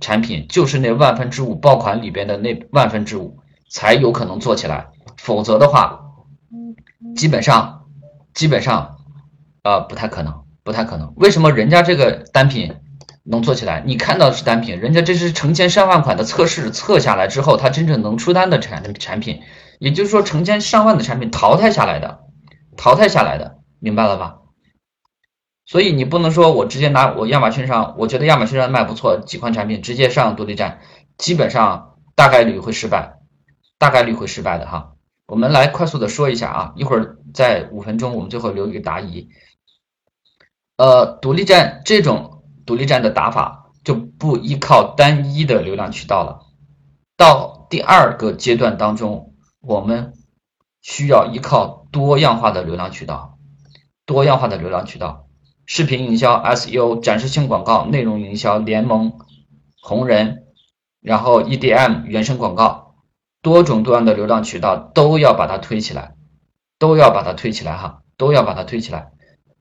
产品就是那万分之五爆款里边的那万分之五才有可能做起来，否则的话，基本上基本上呃不太可能，不太可能。为什么人家这个单品能做起来？你看到的是单品，人家这是成千上万款的测试测下来之后，它真正能出单的产产品，也就是说成千上万的产品淘汰下来的，淘汰下来的，明白了吧？所以你不能说我直接拿我亚马逊上，我觉得亚马逊上卖不错几款产品直接上独立站，基本上大概率会失败，大概率会失败的哈。我们来快速的说一下啊，一会儿在五分钟我们最后留一个答疑。呃，独立站这种独立站的打法就不依靠单一的流量渠道了，到第二个阶段当中，我们需要依靠多样化的流量渠道，多样化的流量渠道。视频营销、SEO、展示性广告、内容营销、联盟、红人，然后 EDM、原生广告，多种多样的流量渠道都要把它推起来，都要把它推起来哈，都要把它推起来。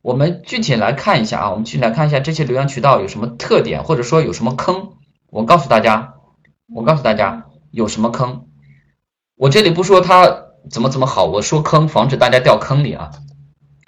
我们具体来看一下啊，我们具体来看一下这些流量渠道有什么特点，或者说有什么坑。我告诉大家，我告诉大家有什么坑。我这里不说它怎么怎么好，我说坑，防止大家掉坑里啊。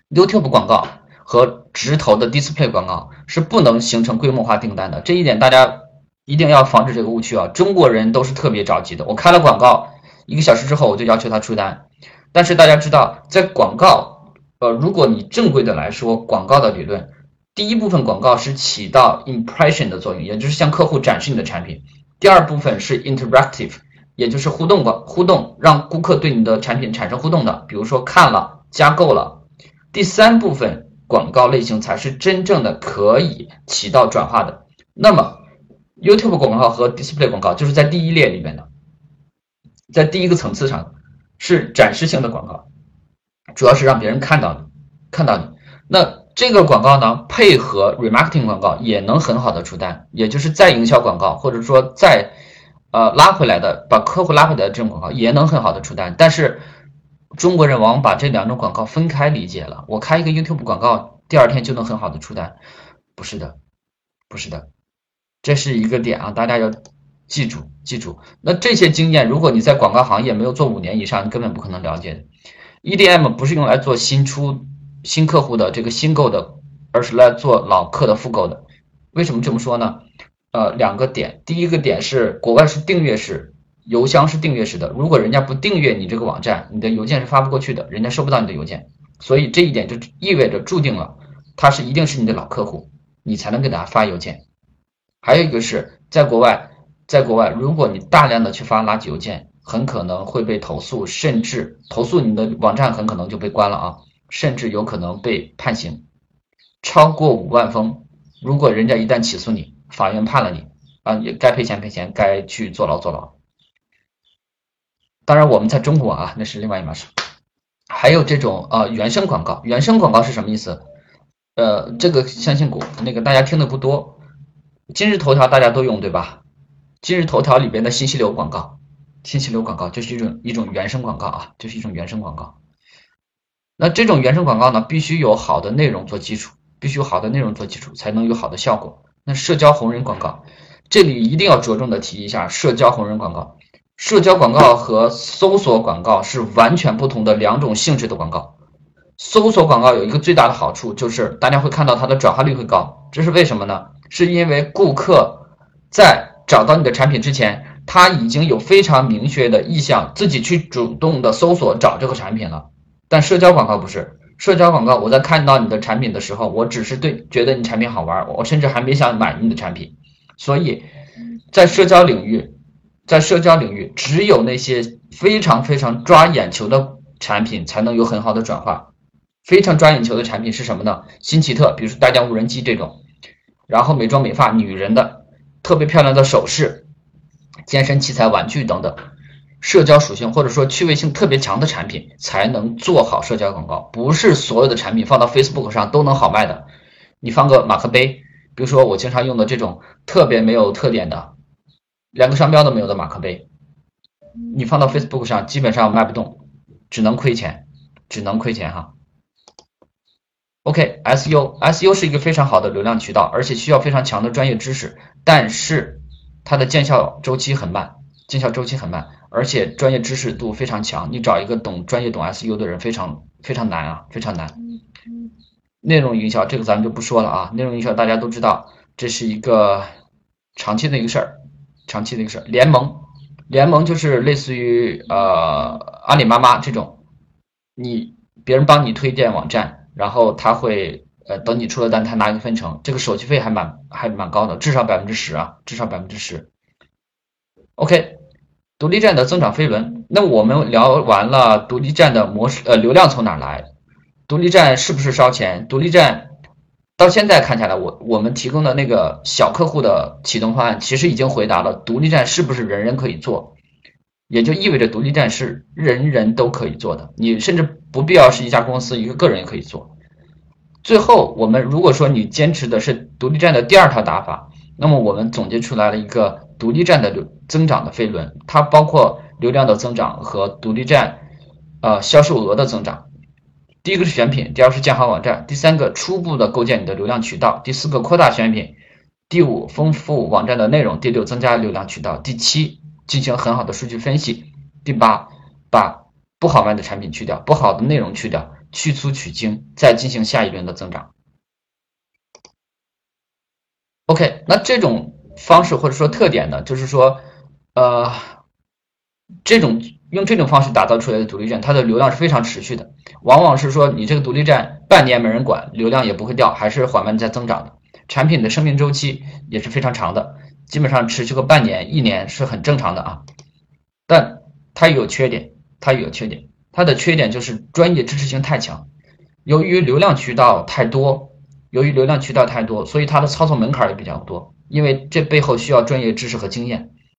YouTube 广告。和直投的 display 广告是不能形成规模化订单的，这一点大家一定要防止这个误区啊！中国人都是特别着急的，我开了广告，一个小时之后我就要求他出单。但是大家知道，在广告，呃，如果你正规的来说，广告的理论，第一部分广告是起到 impression 的作用，也就是向客户展示你的产品；第二部分是 interactive，也就是互动广互动，让顾客对你的产品产生互动的，比如说看了加购了；第三部分。广告类型才是真正的可以起到转化的。那么，YouTube 广告和 Display 广告就是在第一列里面的，在第一个层次上是展示性的广告，主要是让别人看到你，看到你。那这个广告呢，配合 Remarketing 广告也能很好的出单，也就是再营销广告，或者说再呃拉回来的，把客户拉回来的这种广告也能很好的出单，但是。中国人往往把这两种广告分开理解了。我开一个 YouTube 广告，第二天就能很好的出单，不是的，不是的，这是一个点啊，大家要记住，记住。那这些经验，如果你在广告行业没有做五年以上，你根本不可能了解的。EDM 不是用来做新出新客户的这个新购的，而是来做老客的复购的。为什么这么说呢？呃，两个点，第一个点是国外是订阅式。邮箱是订阅式的，如果人家不订阅你这个网站，你的邮件是发不过去的，人家收不到你的邮件，所以这一点就意味着注定了，他是一定是你的老客户，你才能给他发邮件。还有一个是在国外，在国外，如果你大量的去发垃圾邮件，很可能会被投诉，甚至投诉你的网站很可能就被关了啊，甚至有可能被判刑，超过五万封，如果人家一旦起诉你，法院判了你啊，也该赔钱赔钱，该去坐牢坐牢。当然，我们在中国啊，那是另外一码事。还有这种呃原生广告，原生广告是什么意思？呃，这个相信股那个大家听的不多。今日头条大家都用对吧？今日头条里边的信息流广告，信息流广告就是一种一种原生广告啊，就是一种原生广告。那这种原生广告呢，必须有好的内容做基础，必须有好的内容做基础，才能有好的效果。那社交红人广告，这里一定要着重的提一下社交红人广告。社交广告和搜索广告是完全不同的两种性质的广告。搜索广告有一个最大的好处，就是大家会看到它的转化率会高。这是为什么呢？是因为顾客在找到你的产品之前，他已经有非常明确的意向，自己去主动的搜索找这个产品了。但社交广告不是，社交广告我在看到你的产品的时候，我只是对觉得你产品好玩，我甚至还没想买你的产品。所以在社交领域。在社交领域，只有那些非常非常抓眼球的产品才能有很好的转化。非常抓眼球的产品是什么呢？新奇特，比如说大疆无人机这种，然后美妆美发、女人的特别漂亮的首饰、健身器材、玩具等等，社交属性或者说趣味性特别强的产品才能做好社交广告。不是所有的产品放到 Facebook 上都能好卖的。你放个马克杯，比如说我经常用的这种特别没有特点的。两个商标都没有的马克杯，你放到 Facebook 上基本上卖不动，只能亏钱，只能亏钱哈。OK，SU，SU 是一个非常好的流量渠道，而且需要非常强的专业知识，但是它的见效周期很慢，见效周期很慢，而且专业知识度非常强。你找一个懂专业懂 SU 的人非常非常难啊，非常难。内容营销这个咱们就不说了啊，内容营销大家都知道，这是一个长期的一个事儿，长期的一个事。联盟，联盟就是类似于呃阿里妈妈这种，你别人帮你推荐网站，然后他会呃等你出了单，他拿一个分成，这个手续费还蛮还蛮高的，至少百分之十啊，至少百分之十。OK，独立站的增长飞轮，那我们聊完了独立站的模式，呃流量从哪来？独立站是不是烧钱？独立站到现在看下来，我我们提供的那个小客户的启动方案，其实已经回答了独立站是不是人人可以做，也就意味着独立站是人人都可以做的，你甚至不必要是一家公司，一个个人也可以做。最后，我们如果说你坚持的是独立站的第二套打法，那么我们总结出来了一个独立站的流增长的飞轮，它包括流量的增长和独立站呃销售额的增长。第一个是选品，第二是建好网站，第三个初步的构建你的流量渠道，第四个扩大选品，第五丰富网站的内容，第六增加流量渠道，第七进行很好的数据分析，第八把不好卖的产品去掉，不好的内容去掉，去粗取精，再进行下一轮的增长。OK，那这种方式或者说特点呢，就是说，呃，这种。用这种方式打造出来的独立站，它的流量是非常持续的，往往是说你这个独立站半年没人管，流量也不会掉，还是缓慢在增长的。产品的生命周期也是非常长的，基本上持续个半年、一年是很正常的啊。但它也有缺点，它也有缺点，它的缺点就是专业知识性太强。由于流量渠道太多，由于流量渠道太多，所以它的操作门槛也比较多，因为这背后需要专业知识和经验。